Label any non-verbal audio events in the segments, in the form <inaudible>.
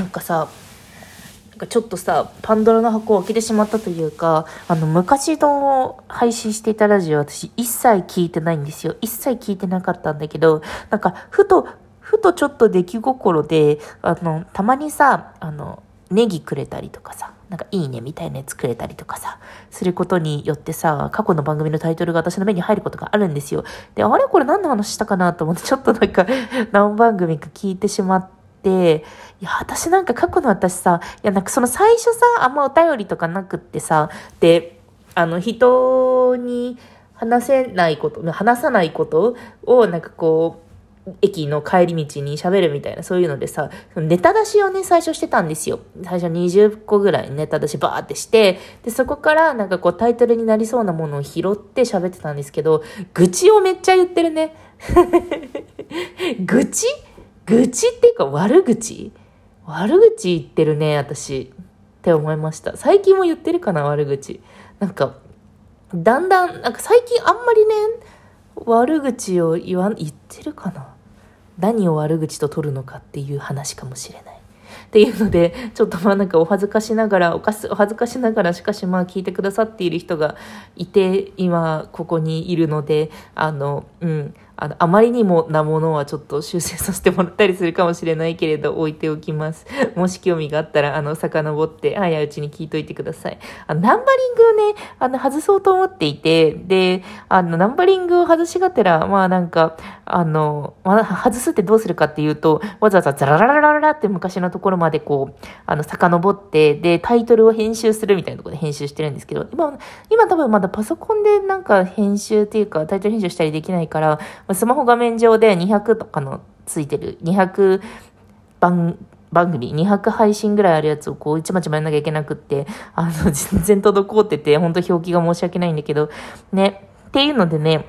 なんかさちょっとさパンドラの箱を開けてしまったというかあの昔の配信していたラジオ私一切聞いてないんですよ一切聞いてなかったんだけどなんかふとふとちょっと出来心であのたまにさあのネギくれたりとかさなんかいいねみたいなやつくれたりとかさ、することによってさ、過去の番組のタイトルが私の目に入ることがあるんですよ。で、あれ？これ何の話したかなと思ってちょっとなんか何番組か聞いてしまって、いや、私なんか過去の私さ、いや、なんかその最初さ、あんまお便りとかなくってさ、で、あの、人に話せないこと、話さないことをなんかこう、駅の帰り道に喋るみたいな、そういうのでさ、ネタ出しをね、最初してたんですよ。最初20個ぐらいネタ出しバーってして、で、そこからなんかこうタイトルになりそうなものを拾って喋ってたんですけど、愚痴をめっちゃ言ってるね。<laughs> 愚痴？愚痴っていうか悪口？悪口言ってるね、私。って思いました。最近も言ってるかな、悪口。なんか、だんだん、なんか最近あんまりね、悪口を言わ言ってるかな何を悪口と取るのかっていう話かもしれない。っていうので、ちょっとまあなんかお恥ずかしながら、おかす、お恥ずかしながら、しかしまあ聞いてくださっている人がいて、今ここにいるので、あの、うん、あの、あまりにもなものはちょっと修正させてもらったりするかもしれないけれど、置いておきます。<laughs> もし興味があったら、あの、遡って、早いうちに聞いといてください。あの、ナンバリングをね、あの、外そうと思っていて、で、あの、ナンバリングを外しがてら、まあなんか、あの、まあ、外すってどうするかっていうと、わざわざザラララララって昔のところまでこう、あの、遡って、で、タイトルを編集するみたいなところで編集してるんですけど、今、今多分まだパソコンでなんか編集っていうか、タイトル編集したりできないから、スマホ画面上で200とかのついてる、200番、番組、200配信ぐらいあるやつをこう、いちまちまやんなきゃいけなくって、あの、全然滞ってて、本当表記が申し訳ないんだけど、ね。っていうのでね、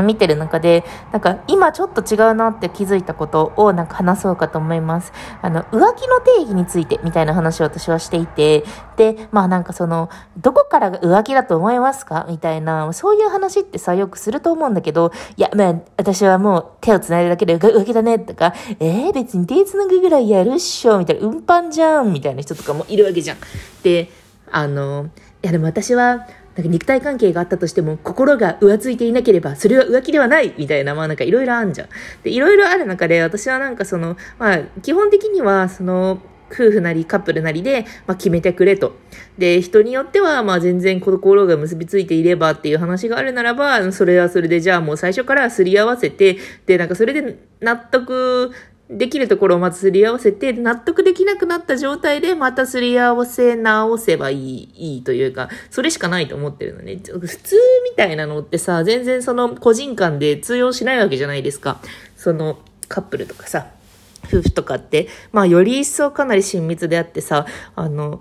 見てる中で、なんか今ちょっと違うなって気づいたことをなんか話そうかと思います。あの、浮気の定義についてみたいな話を私はしていて、で、まあなんかその、どこからが浮気だと思いますか？みたいな、そういう話ってさ、よくすると思うんだけど、いや、まあ私はもう手を繋いだだけで浮気だねとか、えー、別に手繋ぐぐらいやるっしょみたいな、運搬じゃんみたいな人とかもいるわけじゃん。で、あの、いやでも私は、なんか肉体関係があったとしても、心が浮ついていなければ、それは浮気ではないみたいな、まあなんかいろいろあんじゃん。で、いろいろある中で、私はなんかその、まあ、基本的には、その、夫婦なりカップルなりで、まあ、決めてくれと。で、人によっては、まあ、全然心が結びついていればっていう話があるならば、それはそれで、じゃあもう最初からすり合わせて、で、なんかそれで納得できるところをまずすり合わせて、納得できなくなった状態でまたすり合わせ直せばいい、いいというか、それしかないと思ってるのね。普通みたいなのってさ、全然その個人間で通用しないわけじゃないですか。そのカップルとかさ、夫婦とかって、まあより一層かなり親密であってさ、あの、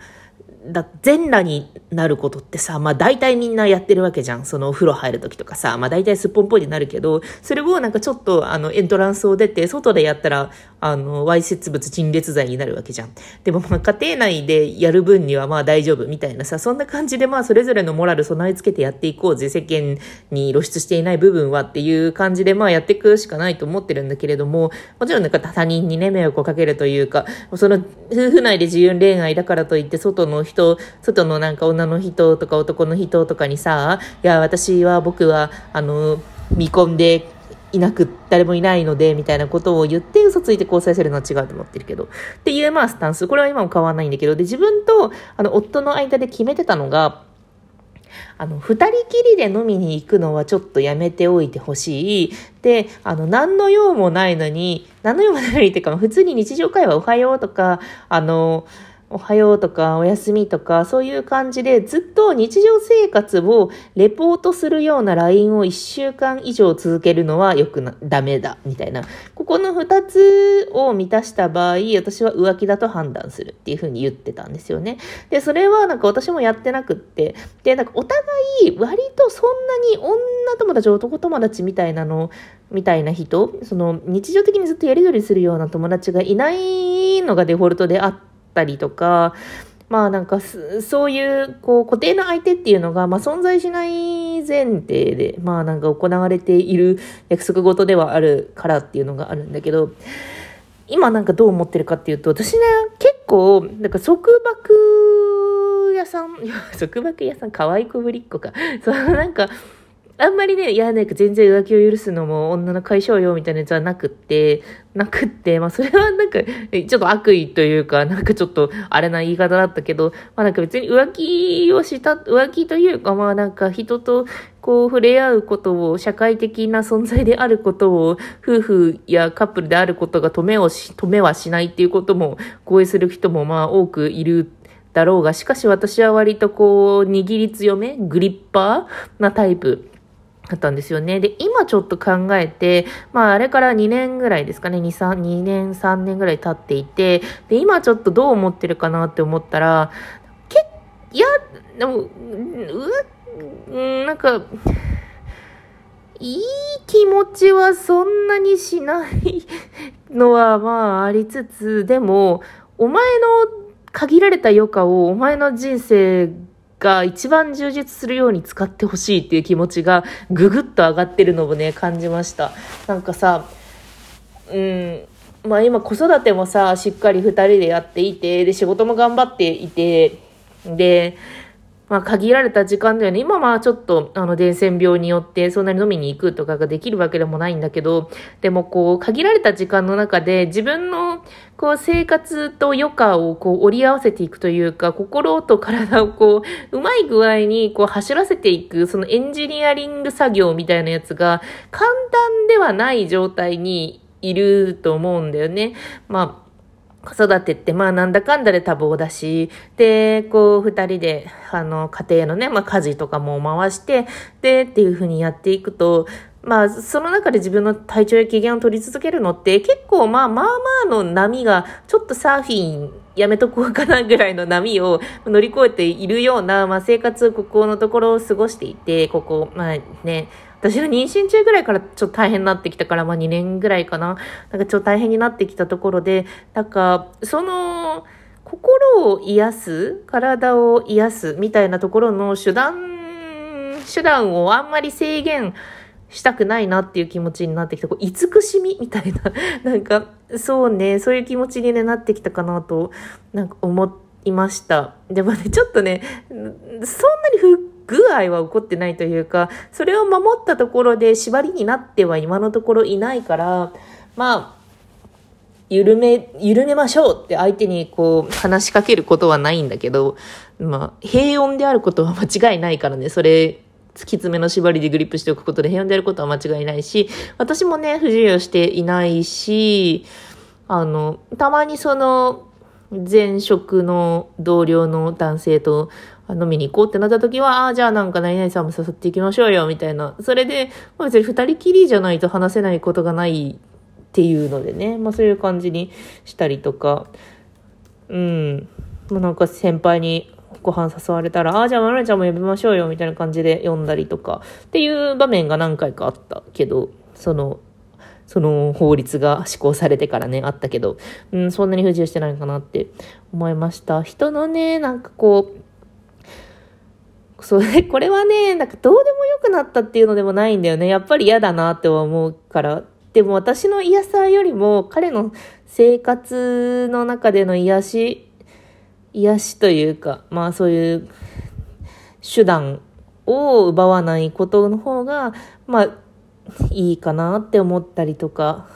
だ全裸になることってさ、まあ大体みんなやってるわけじゃん。そのお風呂入る時とかさ、まあ大体すっぽんぽいになるけど、それをなんかちょっとあのエントランスを出て、外でやったら、あの、わいせつ物陳列罪になるわけじゃん。でもまあ家庭内でやる分にはまあ大丈夫みたいなさ、そんな感じでまあそれぞれのモラル備え付けてやっていこうぜ、世間に露出していない部分はっていう感じでまあやっていくしかないと思ってるんだけれども、もちろんなんか他人にね、迷惑をかけるというか、その夫婦内で自由恋愛だからといって外の人、外のなんか女の人とか男の人とかにさ、いや、私は僕は、あの、見込んでいなく、誰もいないので、みたいなことを言って嘘ついて交際するのは違うと思ってるけど。っていう、まあ、スタンス。これは今も変わらないんだけど、で、自分と、あの、夫の間で決めてたのが、あの、二人きりで飲みに行くのはちょっとやめておいてほしい。で、あの、何の用もないのに、何の用もないのにっていうか、普通に日常会話おはようとか、あの、おはようとかおやすみとかそういう感じでずっと日常生活をレポートするような LINE を1週間以上続けるのはよくな、ダメだ、みたいな。ここの2つを満たした場合、私は浮気だと判断するっていうふうに言ってたんですよね。で、それはなんか私もやってなくって、で、なんかお互い割とそんなに女友達、男友達みたいなの、みたいな人、その日常的にずっとやり取りするような友達がいないのがデフォルトであって、ったりとか、まあなんかそういうこう固定の相手っていうのがまあ存在しない前提でまあなんか行われている約束事ではあるからっていうのがあるんだけど今なんかどう思ってるかっていうと私ね結構、なんか束縛屋さん、<laughs> 束縛屋さん、可愛い子ぶりっ子か。そのなんか、あんまりね、いや、なんか全然浮気を許すのも女の解消よみたいなやつはなくって、なくって、まあそれはなんか、ちょっと悪意というか、なんかちょっとあれな言い方だったけど、まあなんか別に浮気をした、浮気というか、まあなんか人とこう触れ合うことを、社会的な存在であることを、夫婦やカップルであることが止めをし、止めはしないっていうことも合意する人もまあ多くいるだろうが、しかし私は割とこう、握り強め、グリッパーなタイプ。だったんですよね。で、今ちょっと考えて、まああれから2年ぐらいですかね、2、3、2年、3年ぐらい経っていて、で、今ちょっとどう思ってるかなって思ったら、けいや、でも、う、なんか、いい気持ちはそんなにしないのはまあありつつ、でも、お前の限られた余暇をお前の人生が一番充実するように使ってほしいっていう気持ちがぐぐっと上がってるのもね、感じました。なんかさ、うん、まあ今子育てもさ、しっかり2人でやっていて、で仕事も頑張っていて、で、まあ、限られた時間だよね。今はちょっと、あの、伝染病によってそんなに飲みに行くとかができるわけでもないんだけど、でもこう、限られた時間の中で自分の、こう、生活と余暇をこう、折り合わせていくというか、心と体をこう、うまい具合にこう、走らせていく、そのエンジニアリング作業みたいなやつが、簡単ではない状態にいると思うんだよね。まあ、子育てって、まあなんだかんだで多忙だし、で、こう二人で、あの、家庭のね、まあ家事とかも回して、で、っていうふうにやっていくと、まあ、その中で自分の体調や機嫌を取り続けるのって結構まあまあまあの波がちょっとサーフィンやめとこうかなぐらいの波を乗り越えているような、まあ生活、ここのところを過ごしていて、ここ、まあね、私の妊娠中ぐらいからちょっと大変になってきたから、まあ2年ぐらいかな。なんかちょっと大変になってきたところで、なんか、その、心を癒す、体を癒すみたいなところの手段、手段をあんまり制限したくないなっていう気持ちになってきた。こう、慈しみみたいな。<laughs> なんか、そうね、そういう気持ちに、ね、なってきたかなと、なんか思いました。でもね、ちょっとね、そんなに不具合は起こってないというか、それを守ったところで縛りになっては今のところいないから、まあ、緩め、緩めましょうって相手にこう話しかけることはないんだけど、まあ、平穏であることは <laughs> 間違いないからね、それ、突き詰めの縛りでグリップしておくことで平穏であることは間違いないし、私もね、不自由していないし、あの、たまにその、前職の同僚の男性と飲みに行こうってなった時は、ああ、じゃあなんか何々さんも誘っていきましょうよ、みたいな。それで、まあ、別に二人きりじゃないと話せないことがないっていうのでね、まあそういう感じにしたりとか、うん。まあなんか先輩にご飯誘われたら、ああ、じゃあまるちゃんも呼びましょうよ、みたいな感じで呼んだりとか、っていう場面が何回かあったけど、その、その法律が施行されてからね、あったけど、うん、そんなに不自由してないかなって思いました。人のね、なんかこう、それ、<laughs> これはね、なんかどうでもよくなったっていうのでもないんだよね。やっぱり嫌だなって思うから。でも私の癒さよりも彼の生活の中での癒し、癒しというか、まあそういう手段を奪わないことの方が、まあいいかなって思ったりとか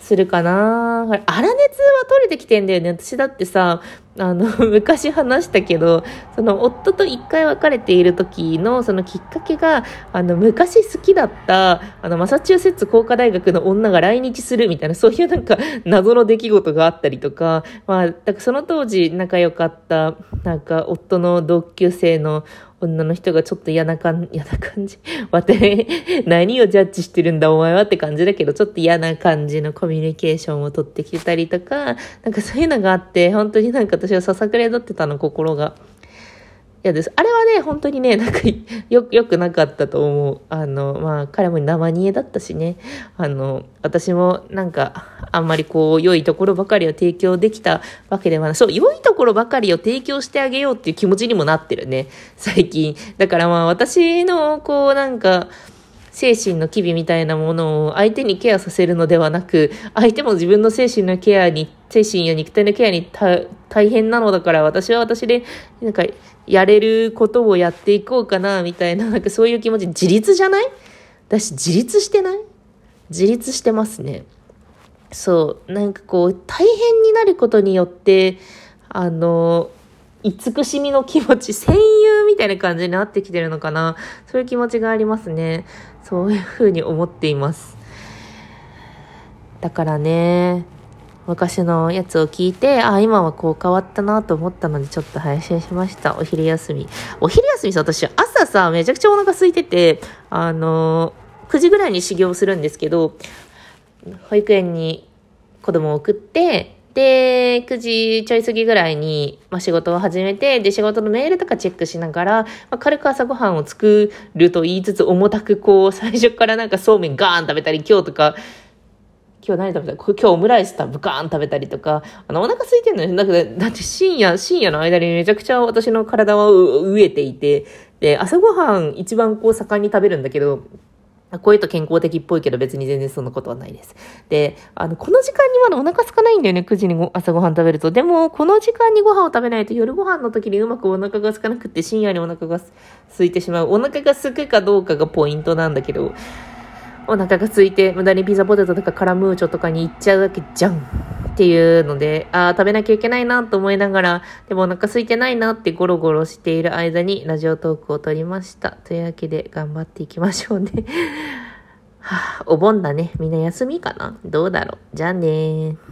するかなあ。粗熱は取れてきてんだよね。私だってさ、あの、<laughs> 昔話したけど、その夫と一回別れている時のそのきっかけが、あの、昔好きだった、あの、マサチューセッツ工科大学の女が来日するみたいな、そういうなんか謎の出来事があったりとか、まあ、だからその当時仲良かった、なんか夫の同級生の女の人がちょっと嫌な感じ、<laughs> 嫌な感じ？わて、<laughs> 何をジャッジしてるんだお前はって感じだけど、ちょっと嫌な感じのコミュニケーションを取ってきたりとか、なんかそういうのがあって、本当になんか私はささくれだってたの、心が。やです。あれはね、本当にね、<laughs> なんかよ、よくなかったと思う。あの、まあ、彼も生煮えだったしね。あの、私もなんか、あんまりこう、良いところばかりを提供できたわけではない。そう、良いところばかりを提供してあげようっていう気持ちにもなってるね。最近。だからまあ、私の、こう、なんか、精神の機微みたいなものを相手にケアさせるのではなく、相手も自分の精神のケアに、精神や肉体のケアに大変なのだから、私は私で、なんか、やれることをやっていこうかな、みたいな、なんかそういう気持ち、自立じゃない？私、自立してない？自立してますね。そう、なんかこう、大変になることによって、あの、慈しみの気持ち、戦友みたいな感じになってきてるのかな。そういう気持ちがありますね。そういうふうに思っています。だからね、昔のやつを聞いて、あ、今はこう変わったなと思ったので、ちょっと配信しました。お昼休み。お昼休みさ、私、朝さ、めちゃくちゃお腹空いてて、あの、9時ぐらいに修行するんですけど、保育園に子供を送って、で、9時ちょい過ぎぐらいに、まあ、仕事を始めて、で、仕事のメールとかチェックしながら、まあ、軽く朝ごはんを作ると言いつつ、重たくこう、最初からなんかそうめんガーン食べたり、今日とか、今日何食べた？今日オムライスブカーン食べたりとか、あの、お腹空いてんのよ。だってだって深夜、深夜の間にめちゃくちゃ私の体は飢えていて、で、朝ごはん一番こう盛んに食べるんだけど、こういうと健康的っぽいけど別に全然そんなことはないです。で、あの、この時間にまだお腹空かないんだよね、9時に朝ごはん食べると。でも、この時間にご飯を食べないと夜ご飯の時にうまくお腹が空かなくて深夜にお腹が空いてしまう。お腹が空くかどうかがポイントなんだけど、お腹が空いて無駄にピザポテトとかカラムーチョとかに行っちゃうわけじゃん。っていうので、ああ、食べなきゃいけないなと思いながら、でもお腹空いてないなってゴロゴロしている間にラジオトークを撮りました。というわけで頑張っていきましょうね。<laughs> はあ、お盆だね。みんな休みかな？どうだろう？じゃあね